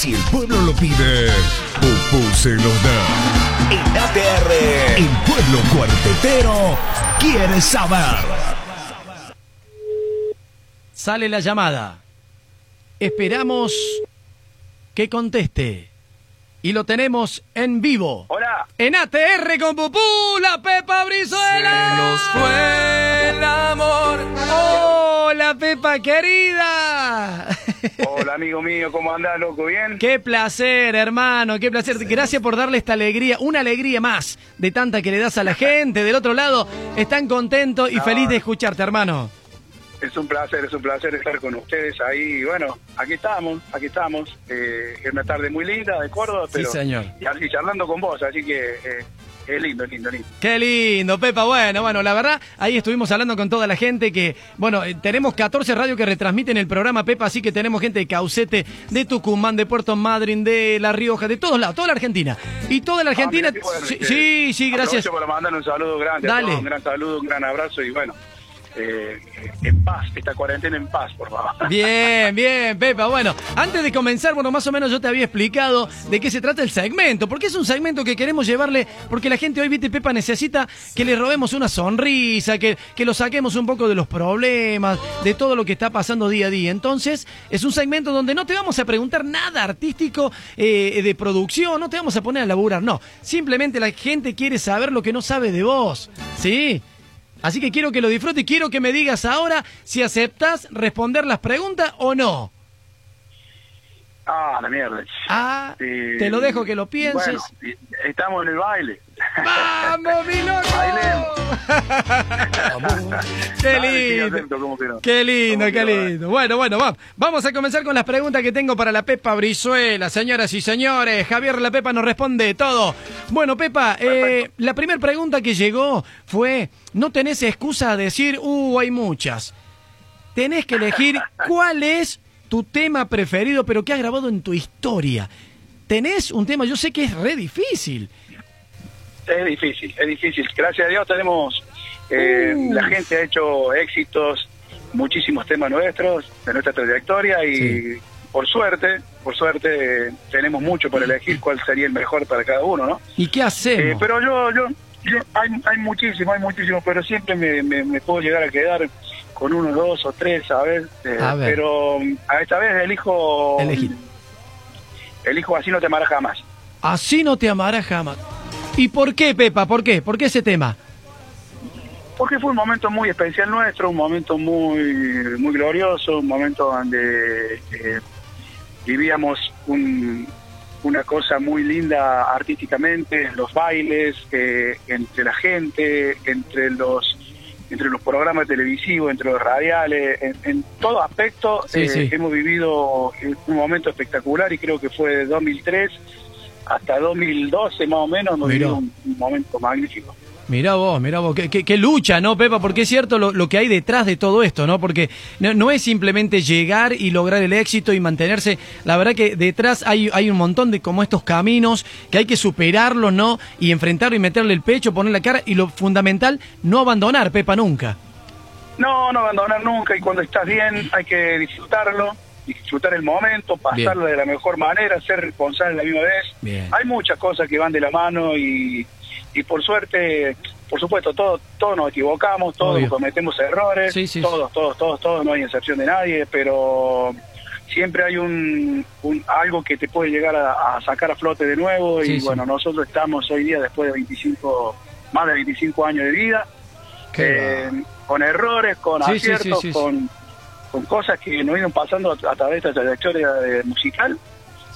Si el pueblo lo pide, Pupú se los da. En ATR, el pueblo cuartetero quiere saber. Sale la llamada. Esperamos que conteste. Y lo tenemos en vivo. Hola. En ATR con Pupú, la Pepa Brizuela. nos fue el amor. Hola, Pepa querida. Hola, amigo mío, ¿cómo andás, loco? ¿Bien? Qué placer, hermano, qué placer. Gracias por darle esta alegría, una alegría más de tanta que le das a la gente. Del otro lado, están contentos y No. feliz de escucharte, hermano. Es un placer, es un placer estar con ustedes ahí. Bueno, aquí estamos, aquí estamos. Eh, es una tarde muy linda de Córdoba, Sí, pero señor. y así charlando con vos, así que eh, es lindo, lindo, lindo. Qué lindo, Pepa. Bueno, bueno, la verdad, ahí estuvimos hablando con toda la gente que, bueno, eh, tenemos 14 radios que retransmiten el programa, Pepa, así que tenemos gente de Caucete, de Tucumán, de Puerto Madryn, de La Rioja, de todos lados, toda la Argentina. Y toda la Argentina, Ah, qué bueno, sí, sí, sí, gracias. Aprovecho para mandar un saludo grande, a Dale. todos, un gran saludo, un gran abrazo y bueno, eh, en paz, esta cuarentena en paz, por favor. Bien, bien, Pepa. Bueno, antes de comenzar, bueno, más o menos yo te había explicado de qué se trata el segmento, porque es un segmento que queremos llevarle, porque la gente hoy, viste, Pepa, necesita que le robemos una sonrisa, que, que lo saquemos un poco de los problemas, de todo lo que está pasando día a día. Entonces, es un segmento donde no te vamos a preguntar nada artístico eh, de producción, no te vamos a poner a laburar, no. Simplemente la gente quiere saber lo que no sabe de vos, ¿sí? Así que quiero que lo disfrutes y quiero que me digas ahora si aceptas responder las preguntas o no. Ah, la mierda. Ah, Eh, te lo dejo que lo pienses. Bueno, estamos en el baile. ¡Vamos, mi loco! ¡Qué lindo! ¡Qué lindo, ¿Cómo qué lindo! Bueno, bueno, vamos. Vamos a comenzar con las preguntas que tengo para la Pepa Brizuela. Señoras y señores, Javier La Pepa nos responde todo. Bueno, Pepa, eh, la primera pregunta que llegó fue, no tenés excusa a decir, uh, hay muchas. Tenés que elegir cuál es tu tema preferido, pero que has grabado en tu historia. Tenés un tema, yo sé que es re difícil. Es difícil, es difícil. Gracias a Dios tenemos, eh, Uh. la gente ha hecho éxitos, muchísimos temas nuestros, de nuestra trayectoria y Sí. por suerte, por suerte eh, tenemos mucho para elegir cuál sería el mejor para cada uno, ¿no? ¿Y qué hacemos? Eh, pero yo, yo, yo hay, hay muchísimo, hay muchísimo, pero siempre me, me- me puedo llegar a quedar con uno, dos o tres, ¿sabes? Eh, A ver. Pero mm, a esta vez elijo, Elegí. elijo así no te amarás jamás. Así no te amará jamás. ¿Y por qué, Pepa? ¿Por qué? ¿Por qué ese tema? Porque fue un momento muy especial nuestro, un momento muy muy glorioso, un momento donde eh, vivíamos un- una cosa muy linda artísticamente, los bailes, eh, entre la gente, entre los entre los programas televisivos, entre los radiales, en, en todo aspecto Sí, eh, sí. hemos vivido un momento espectacular y creo que fue de 2003 hasta 2012 más o menos, Mirá. vivido un- un momento magnífico. Mirá vos, mirá vos, qué, lucha, ¿no, Pepa? Porque es cierto lo, lo que hay detrás de todo esto, ¿no? Porque no, no es simplemente llegar y lograr el éxito y mantenerse. La verdad que detrás hay, hay un montón de como estos caminos que hay que superarlos, ¿no? Y enfrentarlo y meterle el pecho, poner la cara. Y lo fundamental, no abandonar, Pepa, nunca. No, no abandonar nunca y cuando estás bien hay que disfrutarlo, disfrutar el momento, pasarlo de la mejor manera, ser responsable a la misma vez. Bien. Hay muchas cosas que van de la mano y, y por suerte, por supuesto, todos todos nos equivocamos, todos Obvio. cometemos errores, Sí, sí, todos, todos, todos, todos, no hay excepción de nadie, pero siempre hay un, un- algo que te puede llegar a, a sacar a flote de nuevo y bueno, nosotros estamos hoy día después de 25, más de 25 años de vida, eh, con errores, con aciertos, con, con cosas que nos iban pasando a, a través de esta trayectoria de- musical.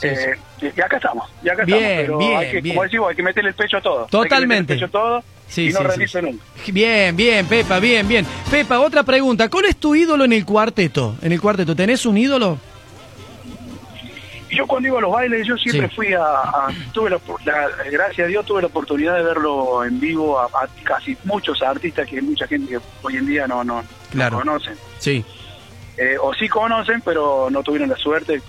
Sí, Eh, y acá estamos, y acá Bien, estamos, pero bien, hay que, bien. como decimos, hay que meterle el pecho a todo. Totalmente. Hay que meterle el pecho a todo Sí, y no rendirse nunca. Bien, bien, Pepa, bien, bien. Pepa, otra pregunta. ¿Cuál es tu ídolo en el cuarteto? En el cuarteto, ¿tenés un ídolo? Yo cuando iba a los bailes, yo siempre fui a, a- tuve la, la- gracias a Dios tuve la oportunidad de verlo en vivo a, a casi muchos artistas que mucha gente que hoy en día no, no, no Claro. conocen. Sí. Eh, o sí conocen, pero no tuvieron la suerte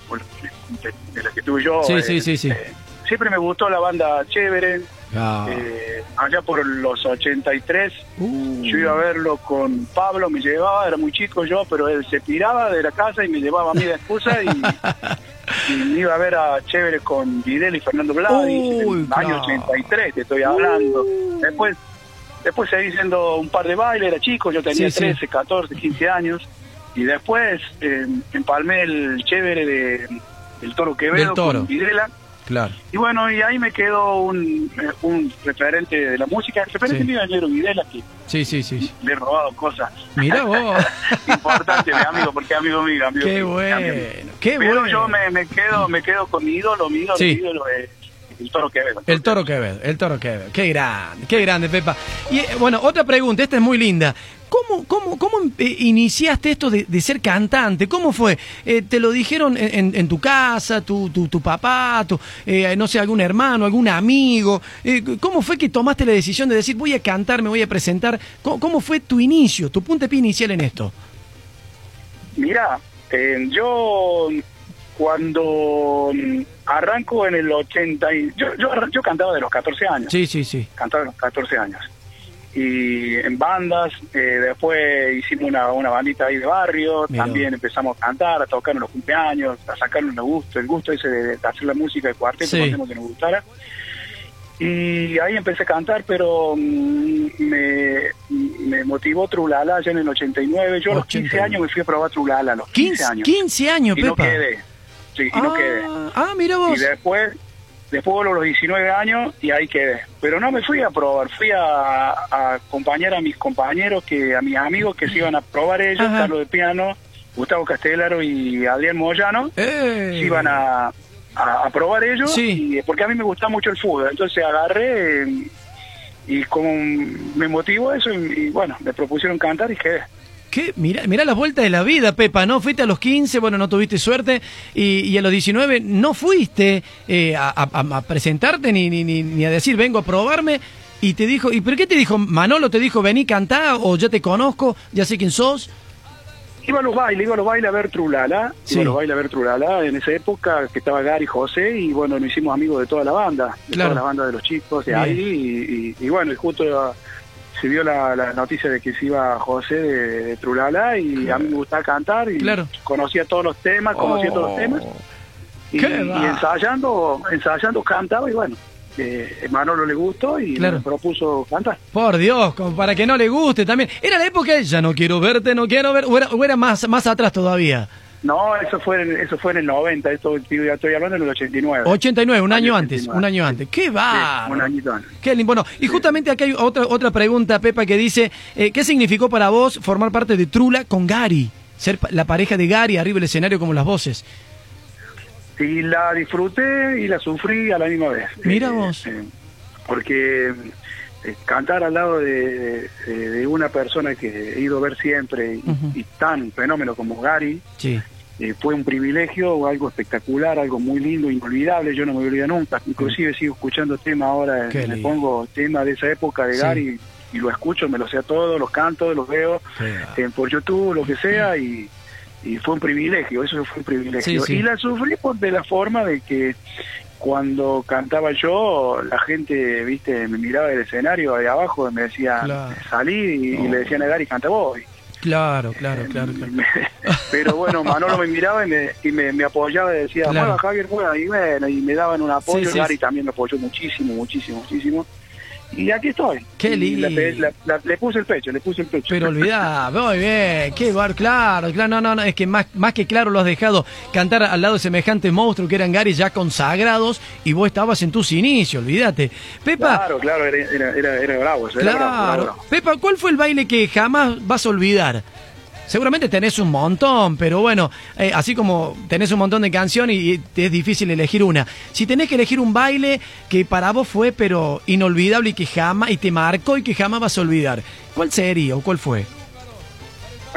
de, de la que tuve yo. Sí, Eh, sí, sí, sí. eh, siempre me gustó la banda Chévere. Ah. Eh, allá por los 83, Uh. yo iba a verlo con Pablo, me llevaba, era muy chico yo, pero él se tiraba de la casa y me llevaba a mí de excusa y, y me iba a ver a Chévere con Videl y Fernando Bladi, en Uy, el año claro. 83 te estoy hablando. Después después seguí haciendo un par de bailes, era chico, yo tenía Sí, sí. 13, 14, 15 años. Y después eh, empalmé el Chévere de, del Toro Quevedo Del Toro. con Videla. Claro. Y bueno, y ahí me quedó un, un referente de la música, el referente Sí. mío es Negro Videla, que Sí, sí, sí. le he robado cosas Mira vos. importantes, mi amigo, porque amigo mío, amigo Qué mío, bueno, amigo qué Pero bueno. yo me, me quedo me quedo con mi ídolo, mi ídolo, Sí. mi ídolo es el Toro Quevedo. El toro Quevedo, el toro Quevedo. Qué grande, qué grande, Pepa. Y eh, bueno, otra pregunta, esta es muy linda. ¿Cómo, cómo, cómo eh, iniciaste esto de, de ser cantante? ¿Cómo fue? Eh, ¿Te lo dijeron en, en- en tu casa, tu, tu, tu papá, tu, eh, no sé, algún hermano, algún amigo? Eh, ¿Cómo fue que tomaste la decisión de decir voy a cantar, me voy a presentar? ¿Cómo, cómo fue tu inicio, tu puntapié inicial en esto? Mira, yo cuando mm, arranco en el 80, y, yo, yo, yo cantaba de los 14 años. Sí, sí, sí. cantaba a los 14 años. Y en bandas, eh, después hicimos una, una bandita ahí de barrio, también empezamos a cantar, a tocar en los cumpleaños, a sacarnos el gusto, el gusto ese de, de hacer la música de cuarteto, Sí. hacemos que nos gustara. Y ahí empecé a cantar, pero mm, me, me motivó Trulala ya en el 89. Yo a los 15 89. años me fui a probar Trulala, a los 15, 15, años. 15 años, y no Pepa. quedé. Sí, y no ah, quedé. ah, mira vos. Y después, después de los 19 años, y ahí quedé. Pero no me fui a probar, fui a, a acompañar a mis compañeros, que a mis amigos que se iban a probar ellos, Ajá. Carlos de Piano, Gustavo Castellaro y Adrián Moyano, Eh. se iban a, a, a probar ellos, Sí. y, porque a mí me gusta mucho el fútbol. Entonces agarré y como me motivó eso, y, y bueno, me propusieron cantar y quedé. ¿Qué? Mira, mira las vueltas de la vida, Pepa, ¿no? Fuiste a los 15, bueno, no tuviste suerte, y, y a los 19 no fuiste eh, a, a- a presentarte ni, ni, ni, ni a decir, vengo a probarme, y te dijo, ¿y por qué te dijo? Manolo te dijo, vení, cantá, o ya te conozco, ya sé quién sos. Iba a los bailes, iba a los bailes a ver Trulala, Sí. iba a los bailes a ver Trulala, en esa época que estaba Gary José y bueno, nos hicimos amigos de toda la banda, de Claro. toda la banda de los chicos de Bien. ahí y, y- y bueno, y justo se vio la, la noticia de que se iba José de, de Trulala y a mí me gustaba cantar y Claro. conocía todos los temas, conocía todos los temas y, Oh. ¿Qué y ensayando, ensayando cantaba y bueno, eh, Manolo le gustó y Claro. me propuso cantar. Por Dios, como para que no le guste también. Era la época de, ya no quiero verte, no quiero ver, o era, o era más, más atrás todavía. No, eso fue en, eso fue en el 90, esto ya estoy hablando en el 89. 89, un año antes, 89. un año antes. ¡Qué va! Sí, un añito antes. Qué lindo. Bueno, y justamente acá hay otra, otra pregunta, Pepa, que dice, eh, ¿qué significó para vos formar parte de Trula con Gary? Ser la pareja de Gary arriba del escenario como las voces. Y la disfruté y la sufrí a la misma vez. Mira Eh, vos. eh, porque cantar al lado de, de- de una persona que he ido a ver siempre y tan fenómeno como Gary, Sí. Eh, fue un privilegio, algo espectacular, algo muy lindo, inolvidable, yo no me olvido nunca. Inclusive sigo escuchando temas ahora, Qué me lindo. pongo temas de esa época de Sí. Gary y lo escucho, me lo sé a todos, los canto, los veo eh, por YouTube, lo que sea, y, y fue un privilegio, eso fue un privilegio. Sí, sí. Y la sufrí por de la forma de que cuando cantaba yo, la gente, viste, me miraba del escenario ahí abajo y me decía, Claro. salí y, y le decían a Gary, canta vos. Y- Claro, claro, claro, claro. pero bueno, Manolo me miraba y me, y me, me apoyaba y decía, Claro. bueno, Javier, bueno, y bueno, y me daban un apoyo, Sí, sí, Gary sí. también me apoyó muchísimo, muchísimo, muchísimo. Y aquí estoy. Qué lindo. la- la- le puse el pecho, le puse el pecho. Pero olvidá, muy bien, qué bar, claro, claro, no, no, no, es que más, más que claro lo has dejado cantar al lado de semejantes monstruos que eran Gary ya consagrados y vos estabas en tus inicios, olvídate. Pepa, Claro, claro, era, era, era, era bravo Claro. bravo. Pepa, ¿cuál fue el baile que jamás vas a olvidar? Seguramente tenés un montón, pero bueno, eh, así como tenés un montón de canciones y te es difícil elegir una. Si tenés que elegir un baile que para vos fue pero inolvidable y que jamás y te marcó y que jamás vas a olvidar, ¿cuál sería o cuál fue?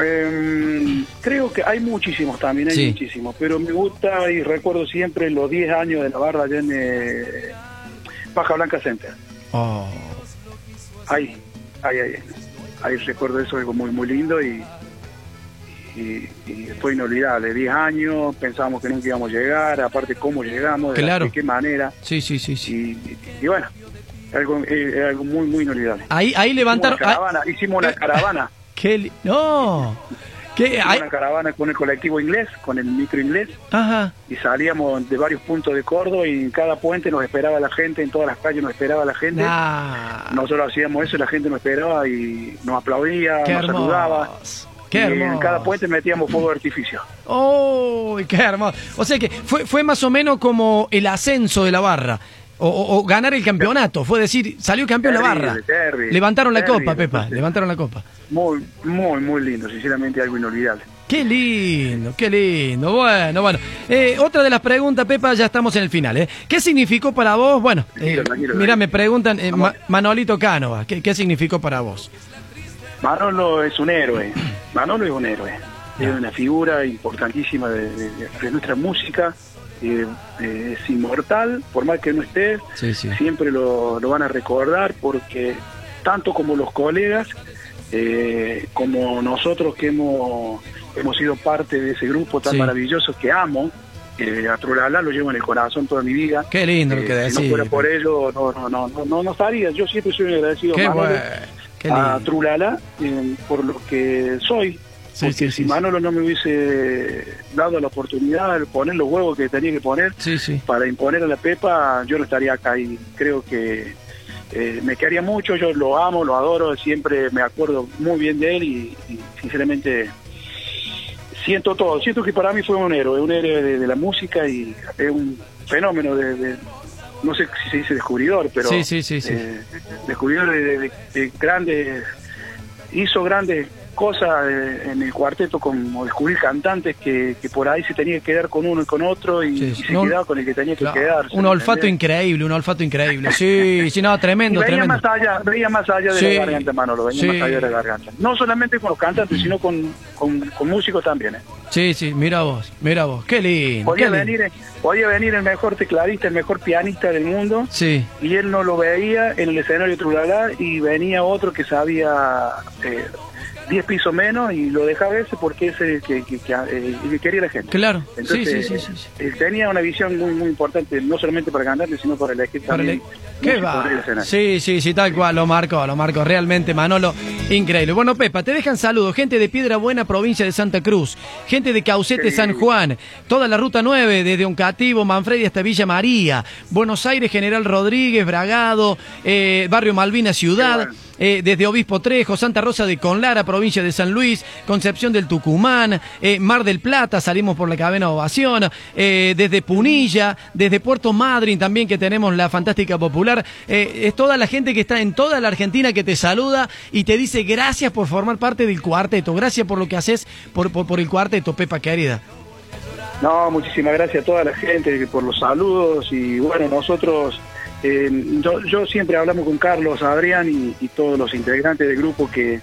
Eh, creo que hay muchísimos también, hay Sí. muchísimos, pero me gusta y recuerdo siempre los 10 años de la barra allá en eh, Paja Blanca Center. Oh, Ahí, ahí, ahí. Ahí recuerdo eso, algo muy, muy lindo y, y, y fue inolvidable. 10 años, pensábamos que nunca íbamos a llegar, aparte cómo llegamos, de, la- Claro. de qué manera. sí, sí, sí, sí. Y, bueno, algo, eh, algo muy, muy inolvidable. Ahí, ahí levantaron... Hicimos una caravana, hicimos una caravana. Qué no, ¿Qué? Hay- una caravana con el colectivo inglés, con el micro inglés, Ajá. y salíamos de varios puntos de Córdoba y en cada puente nos esperaba la gente, en todas las calles nos esperaba la gente. Nah. Nosotros hacíamos eso y la gente nos esperaba y nos aplaudía, Qué nos saludaba. Qué y en cada puente metíamos fuego de artificio. ¡Oh! ¡Qué hermoso! O sea que fue, fue más o menos como el ascenso de la barra. O, o- o ganar el campeonato. Fue decir, salió campeón la barra. terrible, Levantaron la terrible, copa, Pepa. Levantaron la copa. Muy, muy, muy lindo, sinceramente algo inolvidable. Qué lindo, qué lindo. Bueno, bueno. Eh, otra de las preguntas, Pepa, ya estamos en el final. ¿eh? ¿Qué significó para vos? Bueno, eh, mira, me preguntan, eh. Ma- Manolito Cánova, ¿qué, ¿qué significó para vos? Manolo es un héroe, Manolo es un héroe, es una figura importantísima de, de- de nuestra música, eh, eh, es inmortal, por más que no esté, Sí, sí. siempre lo, lo van a recordar porque tanto como los colegas, eh, como nosotros que hemos, hemos sido parte de ese grupo tan Sí. maravilloso que amo, a Trulala lo llevo en el corazón toda mi vida. Qué lindo lo que Eh, si no fuera por ello, no, no, no, no, no, no estaría. Yo siempre soy agradecido Qué a. Trulala eh, por lo que soy. Sí, porque sí, si sí, Manolo no me hubiese dado la oportunidad de poner los huevos que tenía que poner para imponer a la Pepa, yo no estaría acá y creo que eh, me quedaría mucho, yo lo amo, lo adoro, siempre me acuerdo muy bien de él y, y sinceramente siento todo, siento que para mí fue un héroe, un héroe de, de la música y es un fenómeno de, de- no sé si se dice descubridor, pero Sí, sí, sí, eh, descubridor de, de- de grandes, hizo grandes cosas eh, en el cuarteto como descubrir cantantes que, que por ahí se tenía que quedar con uno y con otro y, Sí, y se No, quedaba con el que tenía que Claro, quedarse. un ¿me olfato entendés? increíble, un olfato increíble. Sí, sí, no, Y tremendo, veía tremendo. más allá, veía más allá de Sí. la garganta, Manolo, venía Sí. más allá de la garganta. No solamente con los cantantes, sino con, con, con músicos también. ¿eh? Sí, sí, mira vos, mira vos. Qué lindo. Podía qué lindo. venir, podía venir el mejor tecladista, el mejor pianista del mundo, Sí, y él no lo veía en el escenario de Trulala y venía otro que sabía eh, 10 pisos menos y lo dejaba ese porque ese que, que, que, eh, que quería la gente. claro. Entonces, sí, sí, sí, él tenía una visión muy muy importante, no solamente para cantantes, sino para elegir Para también. le- ¿Qué va? Sí, sí, sí, tal cual, lo marcó, lo marcó. Realmente, Manolo, increíble. Bueno, Pepa, te dejan saludos. Gente de Piedra Buena, provincia de Santa Cruz. Gente de Caucete, Sí. San Juan. Toda la ruta 9, desde Oncativo, Manfredi hasta Villa María. Buenos Aires, General Rodríguez, Bragado, eh, Barrio Malvina, Ciudad. Bueno. eh, desde Obispo Trejo, Santa Rosa de Conlara, provincia de San Luis, Concepción del Tucumán, eh, Mar del Plata, salimos por la cadena Ovación, eh, desde Punilla, desde Puerto Madryn también que tenemos la Fantástica Popular. Eh, es toda la gente que está en toda la Argentina que te saluda y te dice gracias por formar parte del cuarteto, gracias por lo que haces por, por, por el cuarteto, Pepa querida. No, muchísimas gracias a toda la gente por los saludos y bueno, nosotros, yo, siempre hablamos con Carlos, Adrián y todos los integrantes del grupo que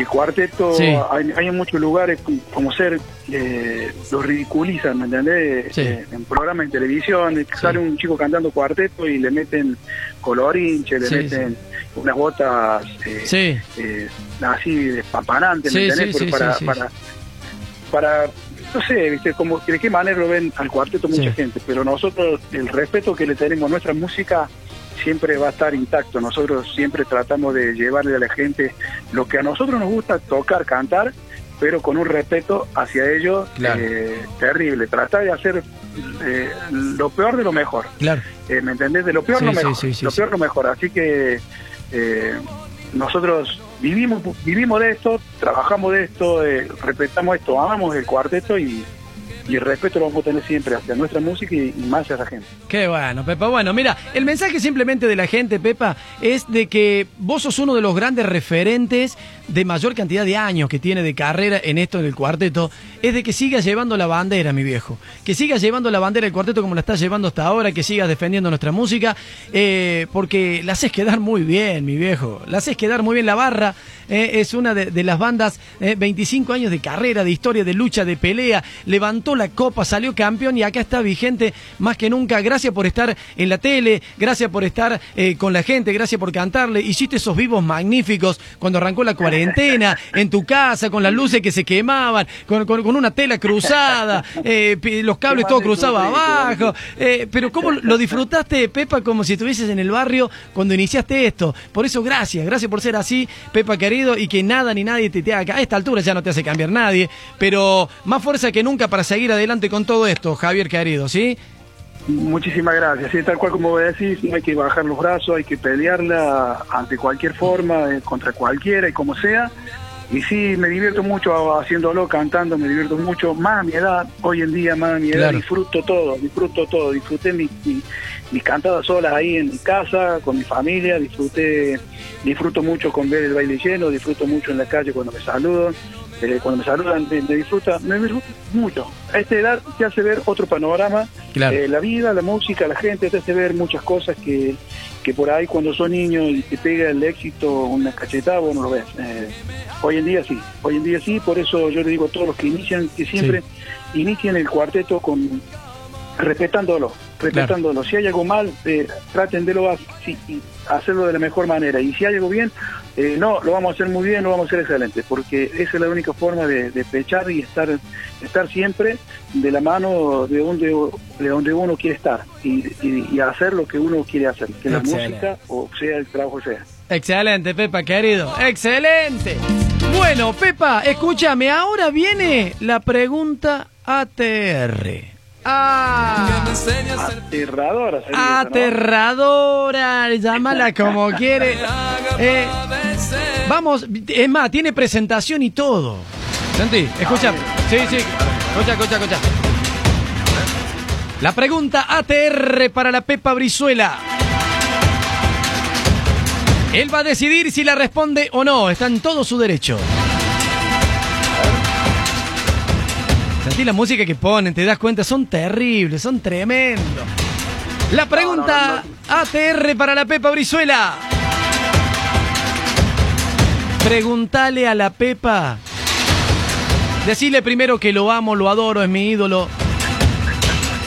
el cuarteto, Sí. hay, hay en muchos lugares como- ser, eh, los ridiculizan, ¿me entendés? Sí. Eh, en programas de televisión, sale un chico cantando cuarteto y le meten colorinche, le Sí, meten unas botas eh, Sí. eh, así despaparantes, ¿me Sí, entendés? sí, sí, para, sí, sí. para, para, no sé, ¿viste? Como, de qué manera lo ven al cuarteto mucha Sí. gente, pero nosotros, el respeto que le tenemos a nuestra música siempre va a estar intacto. Nosotros siempre tratamos de llevarle a la gente lo que a nosotros nos gusta tocar, cantar, pero con un respeto hacia ellos Claro. eh, terrible. Tratar de hacer eh, lo peor de lo mejor. Claro. Eh, ¿Me entendés? De lo peor Sí, lo mejor. sí, sí, lo peor lo mejor. Así que nosotros vivimos vivimos de esto, trabajamos de esto, respetamos esto, amamos el cuarteto y, y respeto lo vamos a tener siempre hacia nuestra música y, y más hacia la gente. Qué bueno, Pepa. Bueno, mira, el mensaje simplemente de la gente, Pepa, es de que vos sos uno de los grandes referentes de mayor cantidad de años que tiene de carrera en esto del cuarteto, es de que sigas llevando la bandera, mi viejo. Que sigas llevando la bandera del cuarteto como la estás llevando hasta ahora, que sigas defendiendo nuestra música, eh, porque la haces quedar muy bien, mi viejo. La haces quedar muy bien la barra. eh, es una de, las bandas, eh, 25 años de carrera, de historia, de lucha, de pelea. Levantó la copa, salió campeón y acá está vigente más que nunca. Gracias por estar en la tele, gracias por estar eh, con la gente, gracias por cantarle. Hiciste esos vivos magníficos cuando arrancó la cuarentena, en tu casa, con las luces que se quemaban, con, con- con una tela cruzada, eh, los cables todos cruzados abajo. Eh, pero ¿cómo lo disfrutaste, Pepa, como si estuvieses en el barrio cuando iniciaste esto? Por eso, gracias, gracias por ser así, Pepa querido, y que nada ni nadie te, te haga. A esta altura ya no te hace cambiar nadie, pero más fuerza que nunca para seguir adelante con todo esto, Javier querido, ¿sí? Muchísimas gracias. Sí, tal cual como decís, no hay que bajar los brazos, hay que pelearla ante cualquier forma, eh, contra cualquiera y como sea. Y sí, me divierto mucho haciéndolo, cantando, me divierto mucho. Más a mi edad, hoy en día, más a mi edad, Claro. disfruto todo, disfruto todo. Disfruté mi- mi- mis cantadas solas ahí en mi casa, con mi familia, disfruté, disfruto mucho con ver el baile lleno, disfruto mucho en la calle cuando me saludan. eh, cuando me saludan, me, me disfruta, me disfruta mucho. A esta edad te hace ver otro panorama Claro. eh, la vida, la música, la gente te hace ver muchas cosas que, que por ahí cuando sos niño y te pega el éxito una cachetada, vos no lo ves. Eh, hoy en día sí, hoy en día sí, por eso yo le digo a todos los que inician que siempre inicien el cuarteto con respetándolo, respetándolo. Si hay algo mal, eh, traten de lo, sí, y hacerlo de la mejor manera. Y si hay algo bien, eh, no, lo vamos a hacer muy bien, lo vamos a hacer excelente, porque esa es la única forma de, de pechar y estar, estar siempre de la mano de donde, de donde uno quiere estar y, y- y hacer lo que uno quiere hacer, que la música o sea el trabajo sea. Excelente, Pepa, querido. Excelente. Bueno, Pepa, escúchame, ahora viene la pregunta ATR. Ah, Aterradora sería esa, ¿no? aterradora, llámala como quiere. Eh, vamos, es más, tiene presentación y todo. Santi, escucha. Sí, sí, escucha, escucha, escucha. La pregunta ATR para la Pepa Brizuela. Él va a decidir si la responde o no. Está en todo su derecho. Sentí la música que ponen, te das cuenta, son terribles, son tremendos. La pregunta ATR para la Pepa Brizuela. Preguntale a la Pepa. Decirle primero que lo amo, lo adoro, es mi ídolo.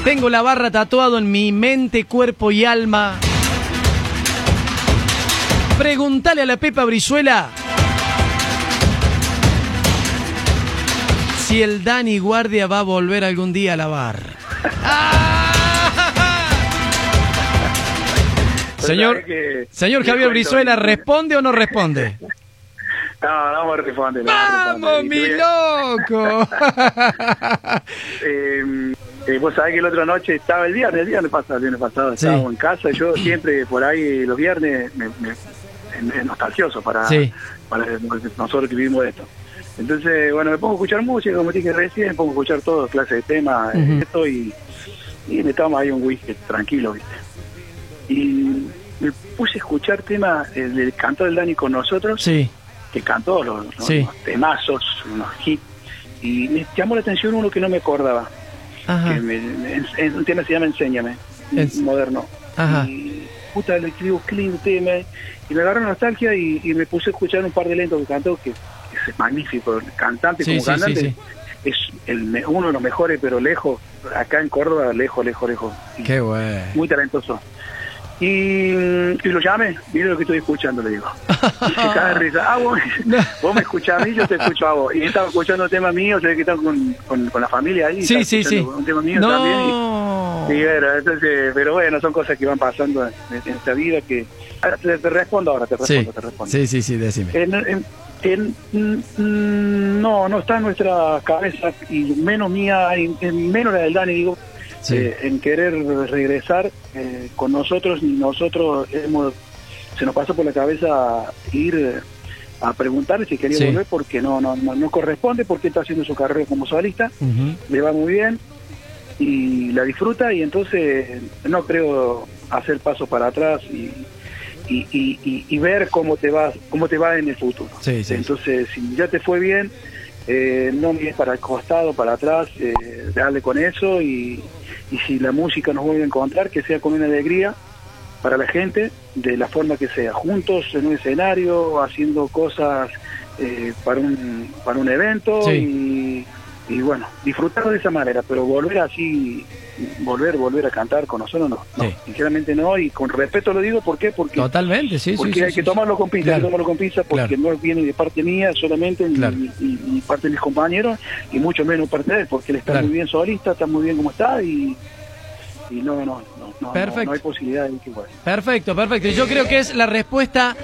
Tengo la barra tatuado en mi mente, cuerpo y alma. Preguntale a la Pepa Brizuela si el Dani Guardia va a volver algún día a la barra. Señor, que- señor Javier Brizuela, ¿responde o no responde? No, no responder. no vamos a ¡Vamos, responder. mi loco! Eh, eh, vos sabés que la otra noche estaba el viernes, el viernes pasado, el viernes pasado Sí. estábamos en casa y yo siempre por ahí los viernes me, me- me- nostalgioso para, Sí. para nosotros que vivimos esto. Entonces, bueno, me pongo a escuchar música, como te dije recién, me pongo a escuchar todo clase de temas, eh, esto y, y me tomo ahí un whisky tranquilo, ¿viste? Y me puse a escuchar temas eh, del canto del Dani con nosotros Sí, que cantó los, los- Sí. los temazos, unos hits, y me llamó la atención uno que no me acordaba, ajá. que me, en- un tema se llama Enséñame, Es- moderno. Ajá. Y puta, le qué lindo tema, y me agarró nostalgia y, y me puse a escuchar un par de lentos que cantó, que es magnífico, cantante Sí, como sí, cantante, sí. es el, uno de los mejores, pero lejos, acá en Córdoba, lejos, lejos, lejos. Qué bueno. muy talentoso. Y, y lo llamé, mire lo que estoy escuchando, le digo. Y se cae de risa. Ah, vos, vos me escuchás a mí, yo te escucho a vos. Y estaba escuchando un tema mío, sé que están con, con, con la familia ahí. Sí, estaba sí, sí. Un tema mío también. y- No. y bueno, entonces, pero bueno, son cosas que van pasando en, en esta vida que... Ahora, te, te respondo ahora, te Sí, respondo, te respondo. sí, sí, sí, decime. En- en- en- mm, no, no está en nuestra cabeza y menos mía, menos la del Dani, digo, Sí. eh, en querer regresar eh, con nosotros, ni nosotros hemos, se nos pasó por la cabeza ir eh, a preguntarle si quería Sí. volver porque no, no, no, no corresponde, porque está haciendo su carrera como solista, le va muy bien y la disfruta y entonces no creo hacer paso para atrás y, y, y- ver cómo te va cómo te va en el futuro Sí, sí. entonces si ya te fue bien eh, no mires para el costado para atrás eh, dale con eso y, y si la música nos vuelve a encontrar que sea con una alegría para la gente de la forma que sea juntos en un escenario haciendo cosas eh, para un para un evento Sí. y y bueno, disfrutarlo de esa manera, pero volver así, volver, volver a cantar con nosotros no, no, Sí. sinceramente no, y con respeto lo digo, ¿por qué? Porque, Totalmente, sí, porque sí, hay que tomarlo con pinzas, hay que tomarlo con pinzas porque Claro. no viene de parte mía solamente, ni- Claro. ni, ni parte de mis compañeros, y mucho menos parte de él, porque él está muy bien solista, está muy bien como está, y, y no, no, no, no, no, Perfecto. no hay posibilidad de que bueno. Perfecto, perfecto. Y yo creo que es la respuesta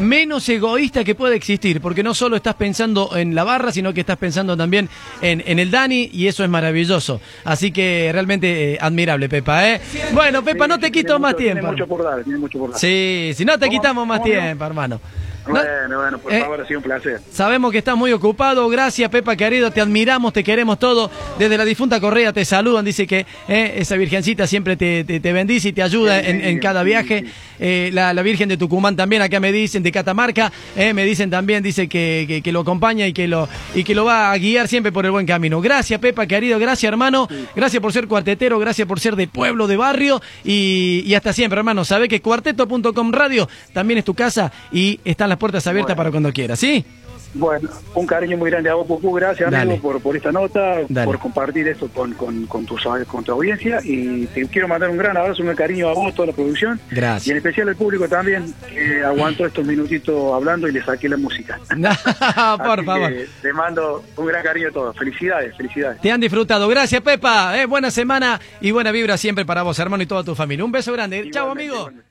menos egoísta que puede existir, porque no solo estás pensando en la barra, sino que estás pensando también en, en el Dani, y eso es maravilloso. Así que realmente eh, admirable, Pepa, ¿eh? Bueno, Pepa, no te quito más tiempo. Tiene mucho por dar, tiene mucho por dar. Sí, si no te quitamos más tiempo, hermano. No- Bueno, bueno, por Eh, favor, ha sido un placer. Sabemos que estás muy ocupado. Gracias, Pepa querido. Te admiramos, te queremos todo. Desde la difunta Correa te saludan. Dice que eh, esa virgencita siempre te, te- te bendice y te ayuda en, en cada viaje. Eh, la, la Virgen de Tucumán también, acá me dicen, de Catamarca, me dicen también, dice que, que- que lo acompaña y que lo, y que lo va a guiar siempre por el buen camino. Gracias, Pepa querido. Gracias, hermano. Gracias por ser cuartetero. Gracias por ser de pueblo, de barrio. Y, y hasta siempre, hermano. Sabe que cuarteto.com radio también es tu casa y están las puertas abiertas Bueno. para cuando quieras, ¿sí? Bueno, un cariño muy grande a vos, Pupu. Gracias, Dale. amigo, por, por esta nota, Dale. por compartir esto con, con, con, tu, con tu audiencia. Y te quiero mandar un gran abrazo, un cariño a vos, toda la producción. Gracias. Y en especial al público también, que aguantó estos minutitos hablando y le saqué la música. por favor. te mando un gran cariño a todos. Felicidades, felicidades. Te han disfrutado. Gracias, Pepa. Eh, buena semana y buena vibra siempre para vos, hermano, y toda tu familia. Un beso grande. Chao, amigo. igualmente.